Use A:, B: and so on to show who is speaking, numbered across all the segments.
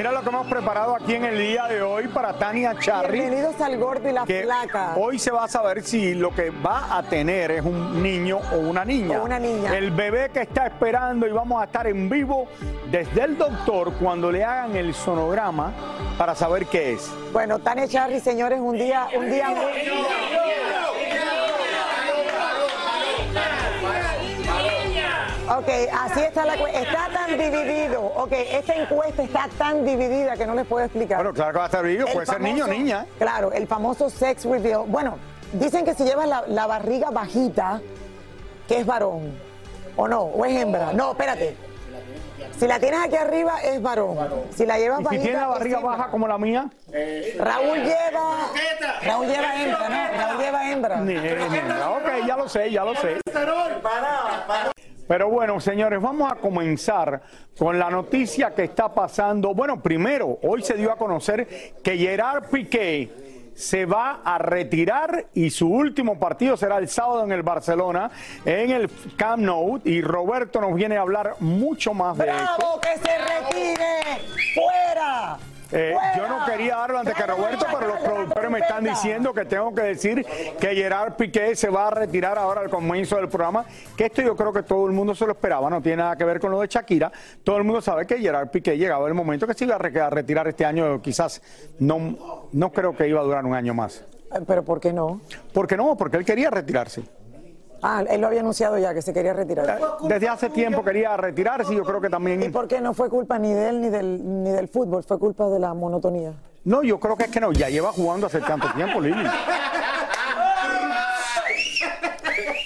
A: Mira lo que hemos preparado aquí en el día de hoy para Tania Charry.
B: Bienvenidos al Gordo y la
A: que
B: Flaca.
A: hoy se va a saber si lo que va a tener es un niño o una niña.
B: O una niña.
A: El bebé que está esperando y vamos a estar en vivo desde el doctor cuando le hagan el sonograma para saber qué es.
B: Bueno, Tania Charry, señores, un día, un día muy... Ok, así está la cuestión. Está tan dividido. Ok, esta encuesta está tan dividida que no les puedo explicar.
A: Bueno, claro que va a estar vivo,
B: El
A: puede ser niño o niña.
B: Claro, el famoso sex reveal. Bueno, dicen que si llevas la, la barriga bajita, que es varón. ¿O no? ¿O es hembra? No, espérate. Si la tienes aquí arriba, es varón. Si la llevas
A: Y si
B: bajita.
A: tiene la barriga baja como la mía,
B: Raúl lleva. Raúl lleva hembra, ¿no? Raúl lleva hembra.
A: ni, ni- ok, ya lo sé, ya lo sé. Pero bueno, señores, vamos a comenzar con la noticia que está pasando. Bueno, primero, hoy se dio a conocer que Gerard Piqué se va a retirar y su último partido será el sábado en el Barcelona, en el Camp Nou. Y Roberto nos viene a hablar mucho más de esto.
B: ¡Bravo! ¡Que se retire! ¡Fuera!
A: Eh, yo no quería darlo antes que Roberto, pero los productores me están diciendo que tengo que decir que Gerard Piqué se va a retirar ahora al comienzo del programa, que esto yo creo que todo el mundo se lo esperaba, no tiene nada que ver con lo de Shakira. Todo el mundo sabe que Gerard Piqué llegaba el momento que se iba a re- a retirar este año, quizás no, no creo que iba a durar un año más.
B: ¿Pero por qué no?
A: ¿Por qué no? Porque él quería retirarse.
B: Ah, él lo había anunciado ya, que se quería retirar.
A: Desde hace tiempo quería retirarse y yo creo que
B: ¿Y
A: también...
B: por qué no fue culpa ni de él ni del, ni del fútbol? Fue culpa de la monotonía.
A: No, yo creo que es que no, ya lleva jugando hace tanto tiempo, Lili.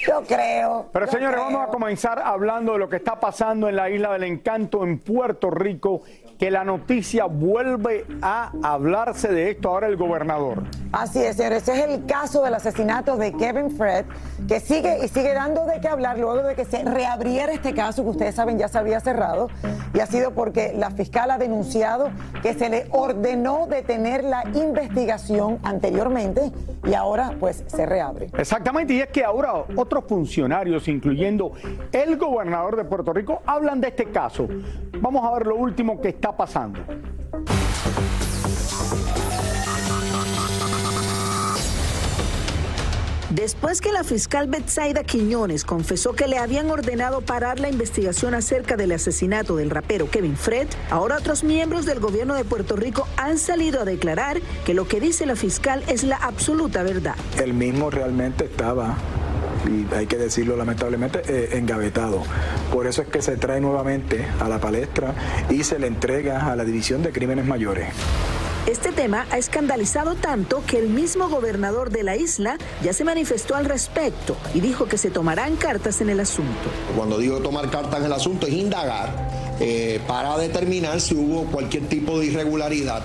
B: Yo creo.
A: Pero
B: yo
A: señores,
B: creo.
A: vamos a comenzar hablando de lo que está pasando en la isla del encanto en Puerto Rico, que la noticia vuelve a hablarse de esto ahora el gobernador.
B: Así es, señores. Este es el caso del asesinato de Kevin Fred, que sigue y sigue dando de qué hablar luego de que se reabriera este caso, que ustedes saben ya se había cerrado, y ha sido porque la fiscal ha denunciado que se le ordenó detener la investigación anteriormente y ahora pues se reabre.
A: Exactamente, y es que ahora otros funcionarios, incluyendo el gobernador de Puerto Rico, hablan de este caso. Vamos a ver lo último que está pasando.
C: Después que la fiscal Betsaida Quiñones confesó que le habían ordenado parar la investigación acerca del asesinato del rapero Kevin Fred, ahora otros miembros del gobierno de Puerto Rico han salido a declarar que lo que dice la fiscal es la absoluta verdad.
D: El mismo realmente estaba, y hay que decirlo lamentablemente, eh, engavetado. Por eso es que se trae nuevamente a la palestra y se le entrega a la División de Crímenes Mayores.
C: Este tema ha escandalizado tanto que el mismo gobernador de la isla ya se manifestó al respecto y dijo que se tomarán cartas en el asunto.
E: Cuando digo tomar cartas en el asunto es indagar eh, para determinar si hubo cualquier tipo de irregularidad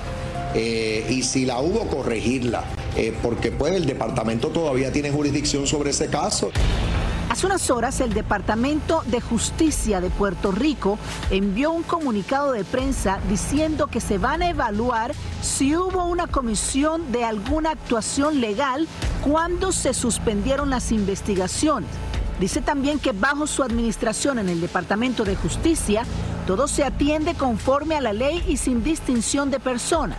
E: eh, y si la hubo, corregirla. Eh, porque pues el departamento todavía tiene jurisdicción sobre ese caso.
C: Hace unas horas el Departamento de Justicia de Puerto Rico envió un comunicado de prensa diciendo que se van a evaluar si hubo una comisión de alguna actuación legal cuando se suspendieron las investigaciones. Dice también que bajo su administración en el Departamento de Justicia todo se atiende conforme a la ley y sin distinción de personas.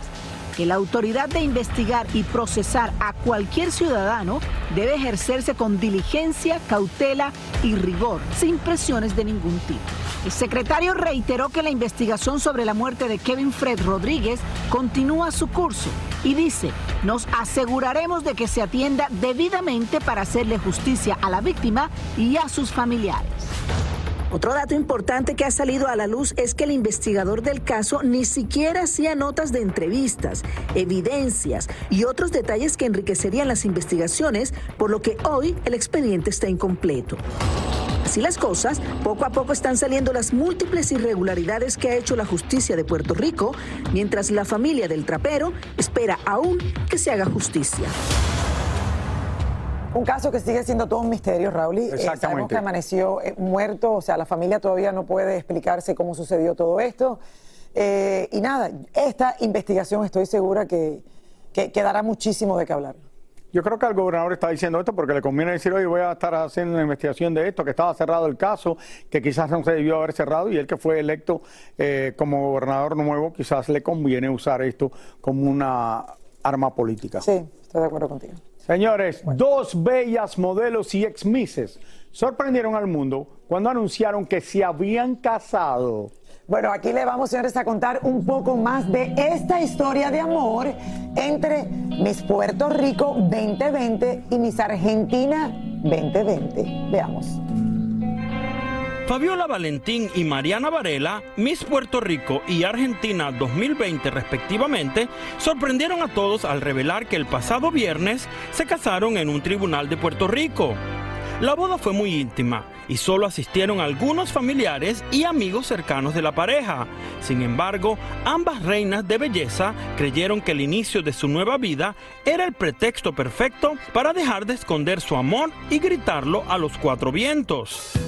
C: Que la autoridad de investigar y procesar a cualquier ciudadano debe ejercerse con diligencia, cautela y rigor, sin presiones de ningún tipo. El secretario reiteró que la investigación sobre la muerte de Kevin Fred Rodríguez continúa su curso y dice, nos aseguraremos de que se atienda debidamente para hacerle justicia a la víctima y a sus familiares. Otro dato importante que ha salido a la luz es que el investigador del caso ni siquiera hacía notas de entrevistas, evidencias y otros detalles que enriquecerían las investigaciones, por lo que hoy el expediente está incompleto. Así las cosas, poco a poco están saliendo las múltiples irregularidades que ha hecho la justicia de Puerto Rico, mientras la familia del trapero espera aún que se haga justicia.
B: Un caso que sigue siendo todo un misterio, Raúl. y, eh, sabemos que amaneció eh, muerto, o sea, la familia todavía no puede explicarse cómo sucedió todo esto. Eh, y nada, esta investigación estoy segura que, que, que dará muchísimo de qué hablar.
A: Yo creo que el gobernador está diciendo esto porque le conviene decir, oye, voy a estar haciendo una investigación de esto, que estaba cerrado el caso, que quizás no se debió haber cerrado y él que fue electo eh, como gobernador nuevo, quizás le conviene usar esto como una arma política.
B: Sí, estoy de acuerdo contigo.
A: Señores, dos bellas modelos y ex misses sorprendieron al mundo cuando anunciaron que se habían casado.
B: Bueno, aquí le vamos, señores, a contar un poco más de esta historia de amor entre Miss Puerto Rico 2020 y Miss Argentina 2020. Veamos.
F: Fabiola Valentín y Mariana Varela, Miss Puerto Rico y Argentina 2020 respectivamente, sorprendieron a todos al revelar que el pasado viernes se casaron en un tribunal de Puerto Rico. La boda fue muy íntima y solo asistieron algunos familiares y amigos cercanos de la pareja. Sin embargo, ambas reinas de belleza creyeron que el inicio de su nueva vida era el pretexto perfecto para dejar de esconder su amor y gritarlo a los cuatro vientos.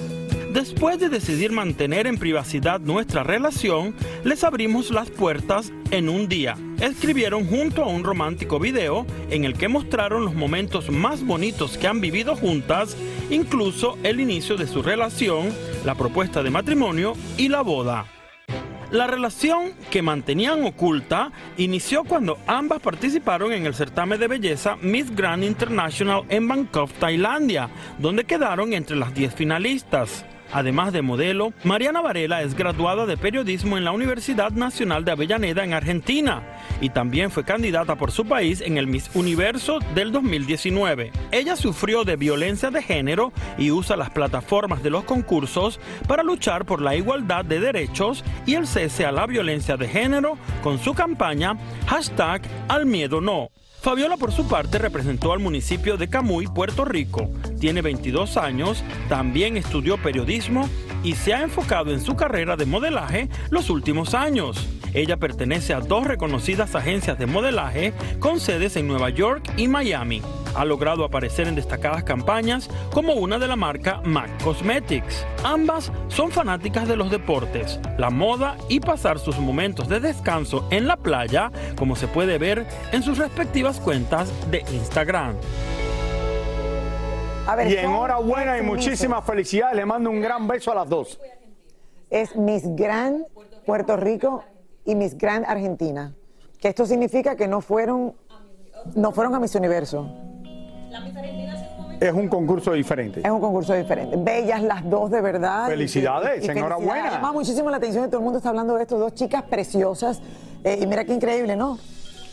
F: Después de decidir mantener en privacidad nuestra relación, les abrimos las puertas en un día. Escribieron junto a un romántico video en el que mostraron los momentos más bonitos que han vivido juntas, incluso el inicio de su relación, la propuesta de matrimonio y la boda. La relación que mantenían oculta inició cuando ambas participaron en el certamen de belleza Miss Grand International en Bangkok, Tailandia, donde quedaron entre las 10 finalistas. Además de modelo, Mariana Varela es graduada de periodismo en la Universidad Nacional de Avellaneda en Argentina y también fue candidata por su país en el Miss Universo del 2019. Ella sufrió de violencia de género y usa las plataformas de los concursos para luchar por la igualdad de derechos y el cese a la violencia de género con su campaña hashtag al miedo no. Fabiola por su parte representó al municipio de Camuy, Puerto Rico. Tiene 22 años, también estudió periodismo y se ha enfocado en su carrera de modelaje los últimos años. Ella pertenece a dos reconocidas agencias de modelaje con sedes en Nueva York y Miami. Ha logrado aparecer en destacadas campañas como una de la marca MAC Cosmetics. Ambas son fanáticas de los deportes, la moda y pasar sus momentos de descanso en la playa, como se puede ver en sus respectivas cuentas de Instagram.
B: Ver,
A: Y enhorabuena y muchísimas felicidades. Le mando un gran beso a las dos.
B: es Miss Grand Puerto Rico y Miss Grand Argentina. Que esto significa que no fueron, no fueron a Miss Universo.
A: Es un concurso diferente.
B: Es un concurso diferente. Bellas las dos, de verdad.
A: Felicidades, enhorabuena.
B: Llama muchísimo la atención y todo el mundo está hablando de estos dos chicas preciosas. Eh, y mira qué increíble, ¿no?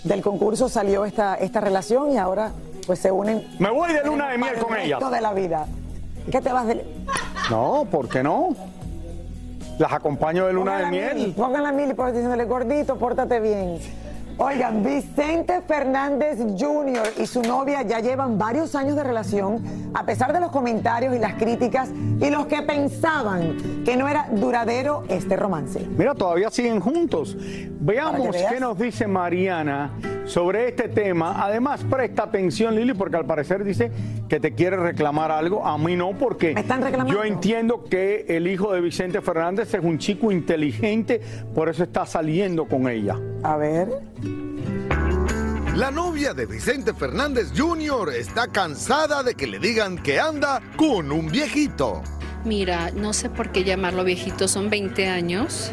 B: Del concurso salió esta, esta relación y ahora pues se unen.
A: Me voy de luna de miel con
B: para el
A: ellas.
B: resto de la vida. ¿Qué te vas de
A: No, ¿por qué no? Las acompaño de luna de
B: la
A: miel.
B: Pongan la mil y por diciéndole, gordito, pórtate bien. Oigan, Vicente Fernández Jr. y su novia ya llevan varios años de relación, a pesar de los comentarios y las críticas y los que pensaban que no era duradero este romance.
A: Mira, todavía siguen juntos. Veamos qué nos dice Mariana sobre este tema. Además, presta atención, Lili, porque al parecer dice que te quiere reclamar algo. A mí no, porque
B: ¿Me están reclamando?
A: yo entiendo que el hijo de Vicente Fernández es un chico inteligente, por eso está saliendo con ella.
B: A ver.
G: La novia de Vicente Fernández Jr. está cansada de que le digan que anda con un viejito.
H: Mira, no sé por qué llamarlo viejito, son 20 años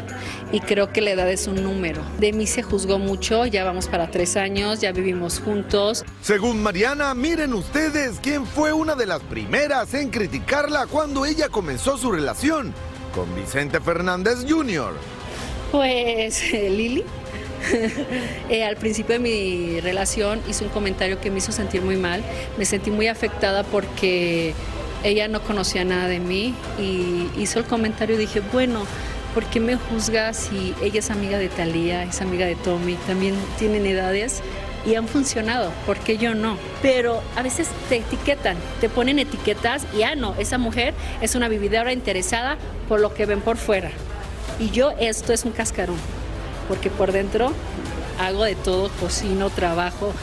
H: y creo que la edad es un número. De mí se juzgó mucho, ya vamos para tres años, ya vivimos juntos.
G: Según Mariana, miren ustedes quién fue una de las primeras en criticarla cuando ella comenzó su relación con Vicente Fernández Jr.
H: Pues Lili. Eh, al principio de mi relación hizo un comentario que me hizo sentir muy mal. Me sentí muy afectada porque ella no conocía nada de mí y hizo el comentario y dije, bueno, ¿por qué me juzgas si ella es amiga de Talía, es amiga de Tommy, también tienen edades y han funcionado, ¿por qué yo no? Pero a veces te etiquetan, te ponen etiquetas y ah, no, esa mujer es una vividora interesada por lo que ven por fuera. Y yo esto es un cascarón, porque por dentro hago de todo, cocino, trabajo,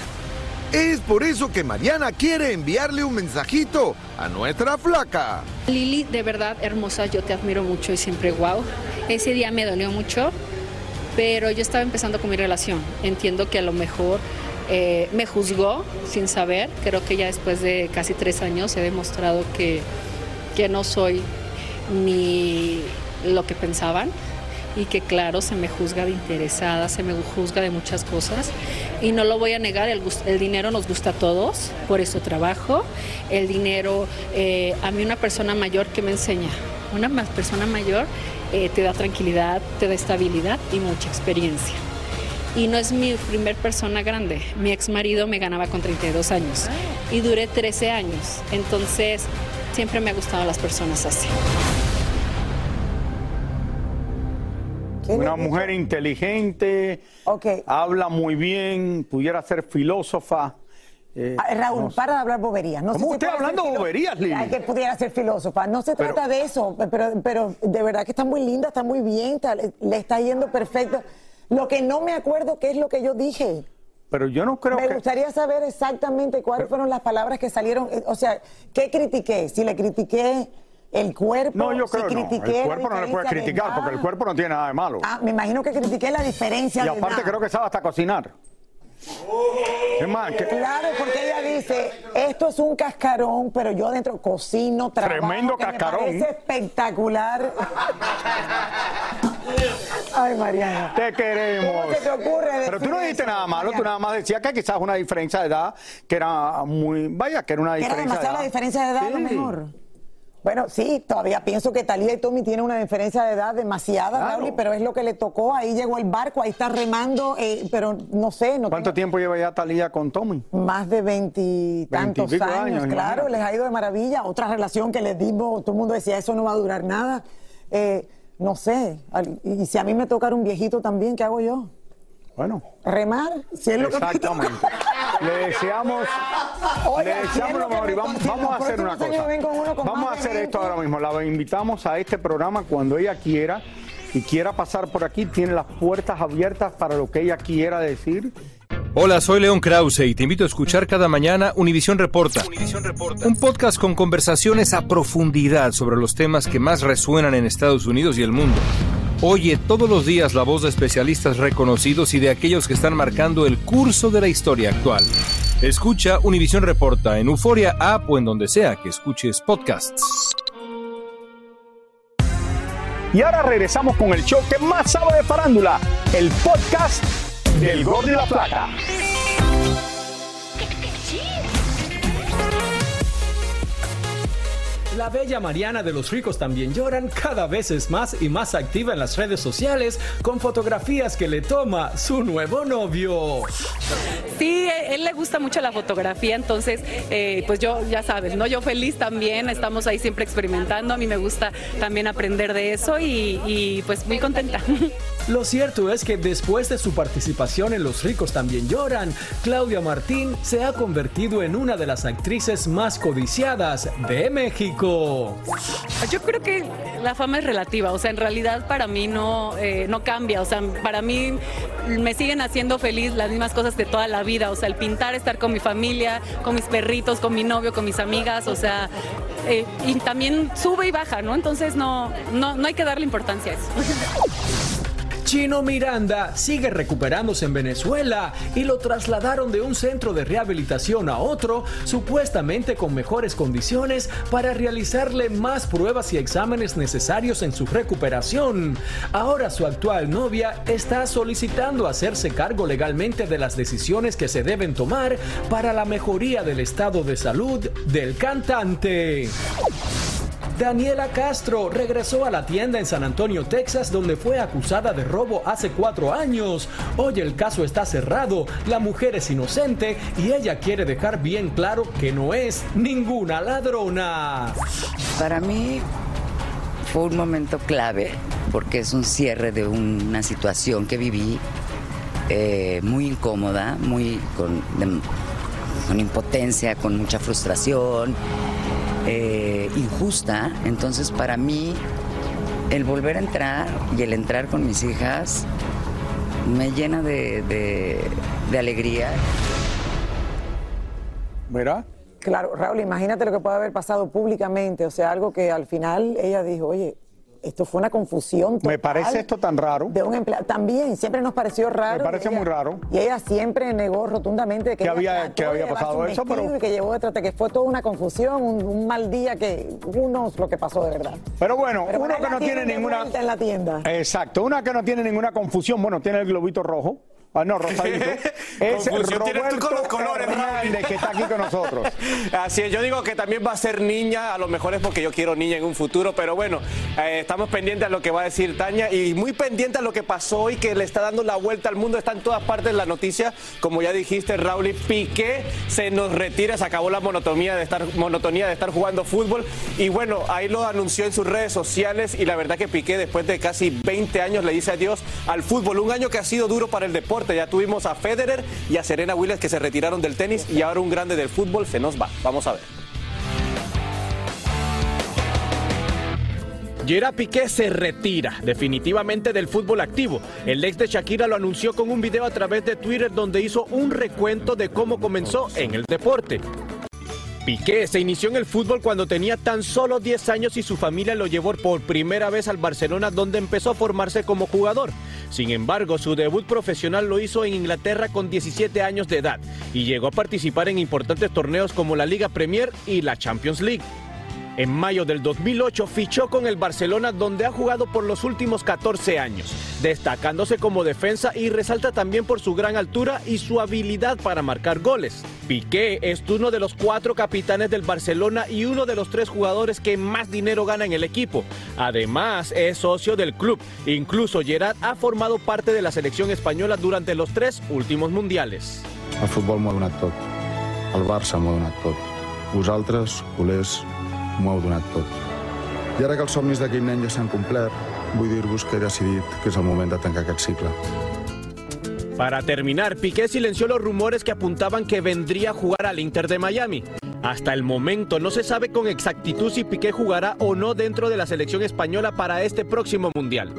G: es por eso que Mariana quiere enviarle un mensajito a nuestra flaca.
H: Lili, de verdad hermosa, yo te admiro mucho y siempre wow. Ese día me dolió mucho, pero yo estaba empezando con mi relación. Entiendo que a lo mejor eh, me juzgó sin saber. Creo que ya después de casi tres años he demostrado que, que no soy ni lo que pensaban y que claro, se me juzga de interesada, se me juzga de muchas cosas y no lo voy a negar, el, dinero nos gusta a todos, por eso trabajo, el dinero, eh, a mí una persona mayor que me enseña, una persona mayor eh, te da tranquilidad, te da estabilidad y mucha experiencia. Y no es mi primer persona grande. Mi ex marido me ganaba con 32 años y duré 13 años. Entonces, siempre me han gustado las personas así.
A: Una mujer inteligente, habla muy bien, pudiera ser filósofa.
B: Eh, ah, Raúl, para de hablar boberías.
A: No ¿Cómo usted hablando boberías, Lili?
B: que pudiera ser filósofa. No se trata de eso, pero, pero de verdad que está muy linda, está muy bien, le está yendo perfecto. Lo que no me acuerdo qué es lo que yo dije.
A: Pero yo no creo
B: me gustaría saber exactamente cuáles fueron las palabras que salieron. O sea, ¿qué critiqué? Si le critiqué el cuerpo.
A: No, yo creo no. El cuerpo no le puede criticar porque el cuerpo no tiene nada de malo.
B: Ah, me imagino que critiqué la diferencia.
A: Y aparte creo que sabe hasta cocinar.
B: Es más, Claro, porque ella dice, esto es un cascarón, pero yo dentro cocino, trabajo.
A: Tremendo cascarón.
B: Es espectacular. Ay, Mariana.
A: Te queremos.
B: ¿Cómo te ocurre
A: Pero tú no dijiste nada malo, tú nada más decías que quizás una diferencia de edad que era muy. Vaya, que era una diferencia.
B: Era
A: de edad.
B: la diferencia de edad, a lo mejor. Bueno, sí, todavía pienso que Talía y Tommy tienen una diferencia de edad demasiada, pero es lo que le tocó. Ahí llegó el barco, ahí está remando, eh, pero no sé. No
A: ¿Cuánto tiempo lleva ya Talía con Tommy?
B: Más de veintitantos años, claro, les ha ido de maravilla. Otra relación que les dimos, todo el mundo decía, eso no va a durar nada. Eh, no sé, y si a mí me tocara un viejito también, ¿qué hago yo?
A: Bueno.
B: Remar, si es lo
A: Exactamente. Le deseamos, le deseamos lo mejor y vamos, a hacer una cosa. Vamos a hacer esto ahora mismo. La invitamos a este programa cuando ella quiera y quiera pasar por aquí. Tiene las puertas abiertas para lo que ella quiera decir.
I: Hola, soy León Krause y te invito a escuchar cada mañana Univisión Reporta, Reporta, un podcast con conversaciones a profundidad sobre los temas que más resuenan en Estados Unidos y el mundo. Oye todos los días la voz de especialistas reconocidos y de aquellos que están marcando el curso de la historia actual. Escucha Univisión Reporta en Euforia App o en donde sea que escuches podcasts.
A: Y ahora regresamos con el show que más sabe de farándula, el podcast del Gol de la Plata.
J: La bella Mariana de los ricos también lloran cada vez es más y más activa en las redes sociales con fotografías que le toma su nuevo novio.
K: Sí, él le gusta mucho la fotografía, entonces eh, pues yo ya sabes, ¿no? Yo feliz también, estamos ahí siempre experimentando, a mí me gusta también aprender de eso y, y pues muy contenta.
J: Lo cierto es que después de su participación en Los ricos también lloran, Claudia Martín se ha convertido en una de las actrices más codiciadas de México.
K: Yo creo que la fama es relativa, o sea, en realidad para mí no, eh, no cambia, o sea, para mí me siguen haciendo feliz las mismas cosas de toda la vida, o sea, el pintar, estar con mi familia, con mis perritos, con mi novio, con mis amigas, o sea, eh, y también sube y baja, ¿no? Entonces no, no, no hay que darle importancia a eso.
J: Chino Miranda sigue recuperándose en Venezuela y lo trasladaron de un centro de rehabilitación a otro, supuestamente con mejores condiciones para realizarle más pruebas y exámenes necesarios en su recuperación. Ahora su actual novia está solicitando hacerse cargo legalmente de las decisiones que se deben tomar para la mejoría del estado de salud del cantante. Daniela Castro regresó a la tienda en San Antonio, Texas, donde fue acusada de robo hace cuatro años. Hoy el caso está cerrado, la mujer es inocente y ella quiere dejar bien claro que no es ninguna ladrona.
L: Para mí fue un momento clave porque es un cierre de una situación que viví eh, muy incómoda, muy con, con impotencia, con mucha frustración eh, injusta. Entonces para mí el volver a entrar y el entrar con mis hijas me llena de, de, alegría.
A: ¿Mira?
B: Claro, Raúl, imagínate lo que puede haber pasado públicamente, o sea, algo que al final ella dijo, oye, esto fue una confusión
A: Me parece esto tan raro.
B: De un empleado. También, siempre nos pareció raro.
A: Me parece muy raro.
B: Y ella siempre negó rotundamente que,
A: había, que había pasado eso, pero.
B: Y que llevó detrás de que fue toda una confusión, un, mal día que uno lo que pasó de verdad.
A: Pero bueno, uno que no tiene ninguna.
B: En la tienda.
A: Exacto, una que no tiene ninguna confusión, bueno, tiene el globito rojo. Ah, no, rosadito. es con los colores, Hernández, que está aquí con nosotros.
M: Así es, yo digo que también va a ser niña, a lo mejor es porque yo quiero niña en un futuro, pero bueno, eh, estamos pendientes a lo que va a decir Tania y muy pendientes a lo que pasó hoy, que le está dando la vuelta al mundo, está en todas partes la noticia, como ya dijiste, Raúl, Piqué se nos retira, se acabó la monotonía de estar, monotonía de estar jugando fútbol. Y bueno, ahí lo anunció en sus redes sociales y la verdad que Piqué después de casi 20 años le dice adiós al fútbol, un año que ha sido duro para el deporte ya tuvimos a Federer y a Serena Williams que se retiraron del tenis y ahora un grande del fútbol se nos va. Vamos a ver. Gerard Piqué se retira definitivamente del fútbol activo. El ex de Shakira lo anunció con un video a través de Twitter donde hizo un recuento de cómo comenzó en el deporte. Piqué se inició en el fútbol cuando tenía tan solo 10 años y su familia lo llevó por primera vez al Barcelona donde empezó a formarse como jugador. Sin embargo, su debut profesional lo hizo en Inglaterra con 17 años de edad y llegó a participar en importantes torneos como la Liga Premier y la Champions League. En mayo del 2008 fichó con el Barcelona donde ha jugado por los últimos 14 años, destacándose como defensa y resalta también por su gran altura y su habilidad para marcar goles. Piqué es uno de los cuatro capitanes del Barcelona y uno de los tres jugadores que más dinero gana en el equipo. Además es socio del club. Incluso Gerard ha formado parte de la selección española durante los tres últimos mundiales.
N: El fútbol m'ho ha tot. El Barça m'ho ha tot. Vosaltres, culers, m'ho heu donat tot. I ara que els somnis d'aquell nen ja s'han complert, vull dir-vos que he que és el moment de tancar aquest cicle.
M: Para terminar, Piqué silenció los rumores que apuntaban que vendría a jugar al Inter de Miami. Hasta el momento no se sabe con exactitud si Piqué jugará o no dentro de la selección española para este próximo Mundial.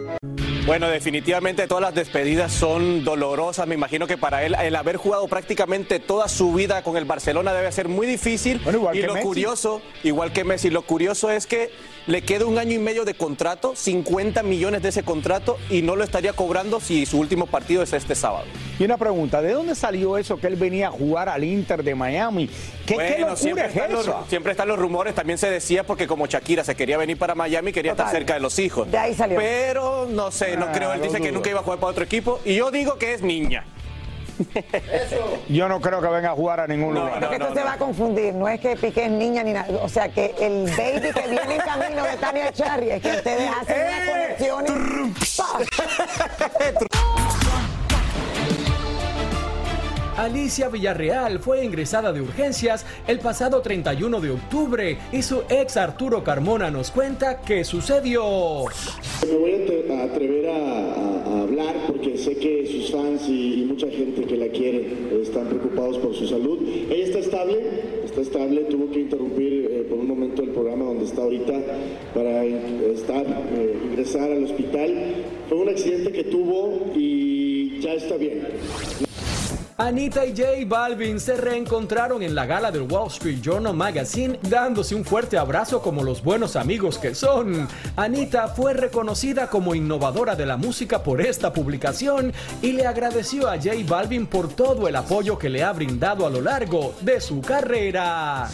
M: Bueno, definitivamente todas las despedidas son dolorosas. Me imagino que para él el haber jugado prácticamente toda su vida con el Barcelona debe ser muy difícil. y lo curioso, igual que Messi, lo curioso es que le queda un año y medio de contrato, 50 millones de ese contrato y no lo estaría cobrando si su último partido es este sábado.
A: Y una pregunta, ¿de dónde salió eso que él venía a jugar al Inter de Miami? ¿Qué, bueno,
M: siempre, están Los, siempre están los rumores, también se decía porque como Shakira se quería venir para Miami, quería estar cerca de los hijos.
B: De ahí salió.
M: Pero no sé, no ah, creo, él dice que nunca iba a jugar para otro equipo y yo digo que es niña.
A: Eso. Yo no creo que venga a jugar a ningún lugar.
B: No, esto se va a confundir. No es que Piqué es niña ni nada. O sea, que el baby que viene en camino de Tania Charry es que ustedes hacen una ¡Eh! conexión.
J: Alicia Villarreal fue ingresada de urgencias el pasado 31 de octubre y su ex Arturo Carmona nos cuenta qué sucedió.
O: Me voy a atrever a, hablar porque sé que sus fans y, mucha gente que la quiere están preocupados por su salud. Ella está estable, está estable, tuvo que interrumpir eh, por un momento el programa donde está ahorita para estar, eh, ingresar al hospital. Fue un accidente que tuvo y ya está bien.
J: Anita y J Balvin se reencontraron en la gala del Wall Street Journal Magazine dándose un fuerte abrazo como los buenos amigos que son. Anita fue reconocida como innovadora de la música por esta publicación y le agradeció a J Balvin por todo el apoyo que le ha brindado a lo largo de su carrera.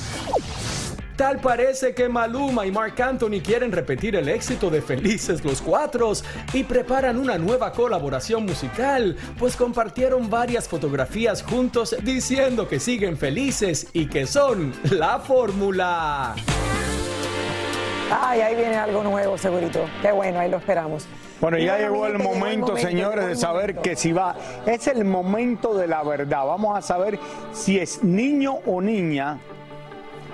J: Tal parece que Maluma y Mark Anthony quieren repetir el éxito de Felices los Cuatros y preparan una nueva colaboración musical, pues compartieron varias fotografías juntos diciendo que siguen felices y que son la fórmula.
B: Ay, ahí viene algo nuevo, segurito. Qué bueno, ahí lo esperamos.
A: Bueno, ya llegó el momento, señores, de saber
B: momento.
A: que si va. Es el momento de la verdad. Vamos a saber si es niño o niña.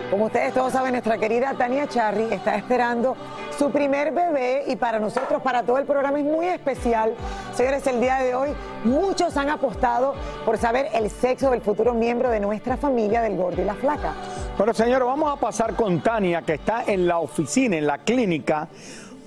B: Como ustedes todos saben, nuestra querida Tania Charry está esperando su primer bebé y para nosotros, para todo el programa es muy especial. Señores, el día de hoy muchos han apostado por saber el sexo del futuro miembro de nuestra familia del gordo y la flaca.
A: Bueno, señores, vamos a pasar con Tania, que está en la oficina, en la clínica,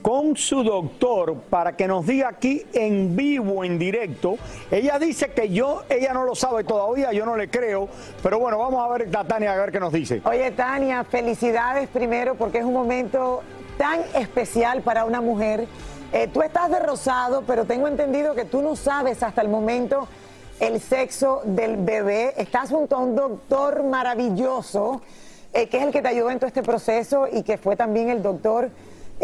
A: con su doctor para que nos diga aquí en vivo, en directo. Ella dice que yo, ella no lo sabe todavía, yo no le creo, pero bueno, vamos a ver a Tania a ver qué nos dice.
B: Oye, Tania, felicidades primero porque es un momento tan especial para una mujer. Eh, tú estás de rosado, pero tengo entendido que tú no sabes hasta el momento el sexo del bebé. Estás junto a un doctor maravilloso, eh, que es el que te ayudó en todo este proceso y que fue también el doctor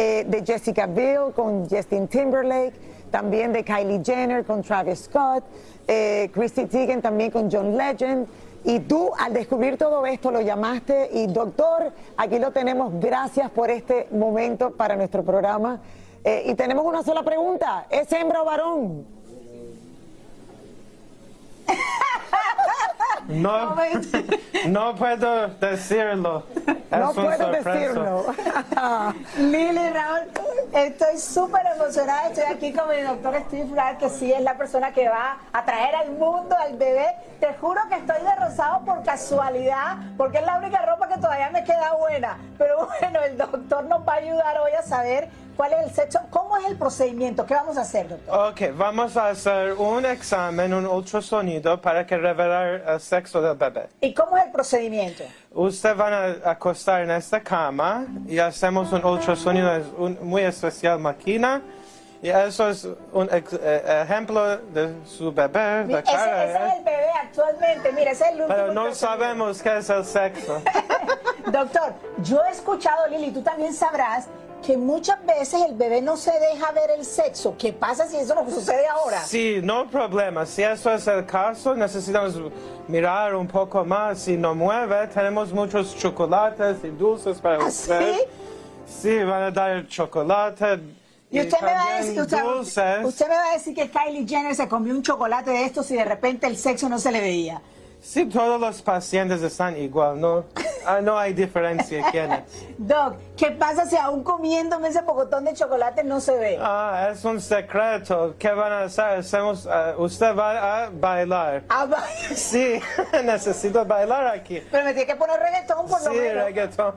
B: eh, de Jessica Biel con Justin Timberlake, también de Kylie Jenner con Travis Scott, eh, Chrissy Teigen también con John Legend. Y tú, al descubrir todo esto, lo llamaste y doctor, aquí lo tenemos. Gracias por este momento para nuestro programa. Eh, y tenemos una sola pregunta: ¿es hembra o varón?
P: No, no puedo decirlo.
B: No
P: Es
B: puedo
P: sorpresa.
B: decirlo.
C: Lili, Raúl, estoy súper emocionada. Estoy aquí con mi doctor Steve Wright, que sí es la persona que va a traer al mundo al bebé. Te juro que estoy de rosado por casualidad, porque es la única ropa que todavía me queda buena. Pero bueno, el doctor nos va a ayudar hoy a saber cuál es el sexo, cómo es el procedimiento, qué vamos a hacer, doctor.
P: Ok, vamos a hacer un examen, un ultrasonido para que revelar el sexo del bebé.
C: ¿Y cómo es el procedimiento?
P: Usted van a acostar en esta cama y hacemos un ultrasonido, es un muy especial máquina. Y eso es un eh, ejemplo de su bebé,
C: Mi-
P: de
C: Ese,
P: cara.
C: ese
P: ¿eh?
C: es el bebé actualmente, mira, ese es el último
P: Pero no sabemos qué es el sexo.
C: Doctor, yo he escuchado, Lili, tú también sabrás que muchas veces el bebé no se deja ver el sexo. ¿Qué pasa si eso no sucede ahora?
P: Sí, no problema. Si eso es el caso, necesitamos mirar un poco más. Si no mueve, tenemos muchos chocolates y dulces para
C: ¿Ah,
P: usted.
C: sí?
P: Sí, van a dar chocolate.
C: Y usted me, va a decir, usted, usted me va a decir que Kylie Jenner se comió un chocolate de estos y de repente el sexo no se le veía.
P: Sí, todos los pacientes están igual, no, ah, no hay diferencia.
C: Doc, ¿qué pasa si aún comiéndome ese pocotón de chocolate no se ve?
P: Ah, es un secreto. ¿Qué van a hacer? Hacemos, ah, usted va a bailar.
C: Ah, va-
P: Sí, necesito bailar aquí.
C: Pero me tiene que poner reggaetón por lo
P: Sí,
C: menos.
P: reggaetón.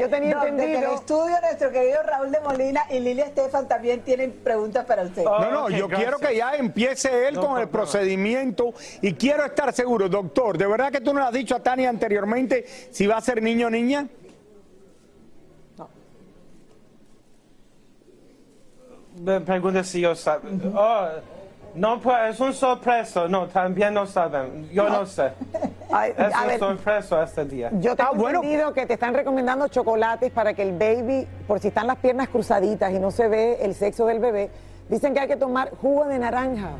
B: Yo tenía
C: Doc, desde el
B: entendido.
C: estudio, nuestro querido Raúl de Molina y Lilia Estefan también tienen preguntas para usted.
A: No, no,
P: ok,
A: yo
P: gracias.
A: quiero que ya empiece él
P: No
A: con el procedimiento y quiero estar seguro, doctor, ¿de verdad que tú no le has dicho a Tania anteriormente si va a ser niño o niña?
P: Me pregunta si yo sab- Oh, no, pues es un sorpresa. No, también no saben. Yo no sé.
B: Ay,
P: Es
B: a
P: un
B: ver,
P: este día.
B: yo tengo
A: Ah, bueno.
B: entendido que te están recomendando chocolates para que el baby, por si están las piernas cruzaditas y no se ve el sexo del bebé, dicen que hay que tomar jugo de naranja.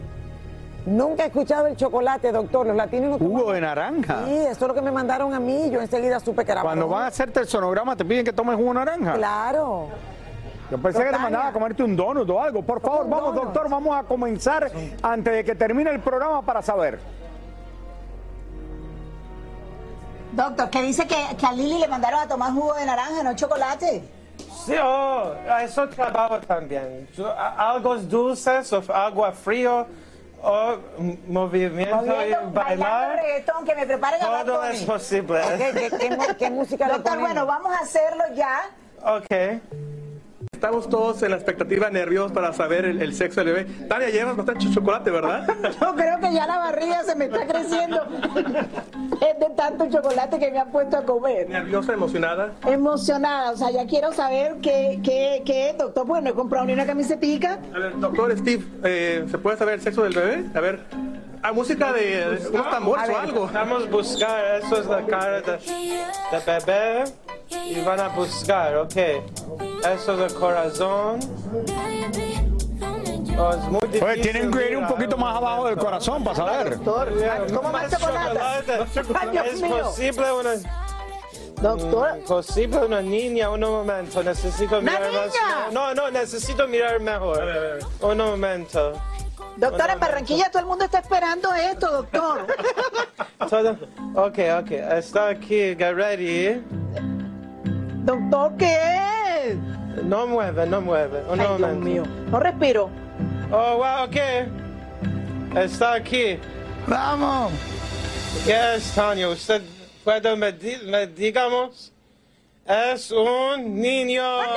B: Nunca he escuchado el chocolate, doctor. Los latinos no
A: Jugo de naranja.
B: Sí, eso es lo que me mandaron a mí. Yo enseguida supe que era
A: Cuando van a hacerte el sonograma te piden que tomes jugo de naranja.
B: Claro.
A: Yo pensé que te mandaba a comerte un donut o algo. Por favor, vamos,
B: donut.
A: doctor, vamos a comenzar antes de que termine el programa para saber.
C: Doctor, que dice que, que a Lili le mandaron a tomar jugo de naranja, no chocolate.
P: Sí, oh, eso trabajo también. Algo dulces o agua frío o movimiento
C: Moviendo,
P: y
C: bailando
P: bailar.
C: reggaetón, que me preparen a
P: Todo es posible.
B: ¿Qué, qué- qué qué música
C: Doctor, bueno, vamos a hacerlo ya.
P: Ok.
Q: Estamos todos en la expectativa nerviosos para saber el, el sexo del bebé. Tania, llevas bastante chocolate, ¿verdad?
C: Yo creo que ya la barriga se me está creciendo. Es de tanto chocolate que me han puesto a comer.
Q: ¿Nerviosa, emocionada?
C: Emocionada, o sea, ya quiero saber qué, qué, qué es, doctor, porque no he comprado ni una camisetica.
Q: A ver, doctor Steve, eh, ¿se puede saber el sexo del bebé? A ver, ¿hay música de, unos tambores o algo?
P: Vamos a buscar, eso es la cara de, de bebé y van a buscar, ok. Eso es el corazón. Oh, es muy difícil.
A: Pues tienen que ir un poquito más abajo del corazón para saber.
C: Doctor, ¿cómo más chocolate?
P: Es posible una...
C: Doctor.
P: Mm, Posible una niña, un momento, necesito
C: ¿Una
P: mirar más. No, no, necesito mirar mejor. Un momento.
C: Doctor, en Barranquilla todo el mundo está esperando esto, doctor.
P: Todo. Ok, ok, está aquí, get ready.
C: Doctor, ¿qué es?
P: No mueve, no mueve. Un
C: Ay, Dios
P: momento.
C: mío. No respiro.
P: Oh, wow, ok. Está aquí.
B: Vamos.
P: ¿Qué es, Tania? ¿Usted puede me, di- me digamos? Es un niño.
A: La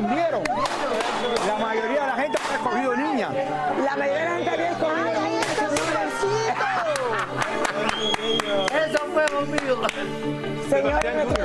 A: confundieron. La mayoría de la gente ha escogido niña.
B: La mayoría de la gente había escogido niña, señores.
C: Eso fue conmigo.
B: Señores, nuestro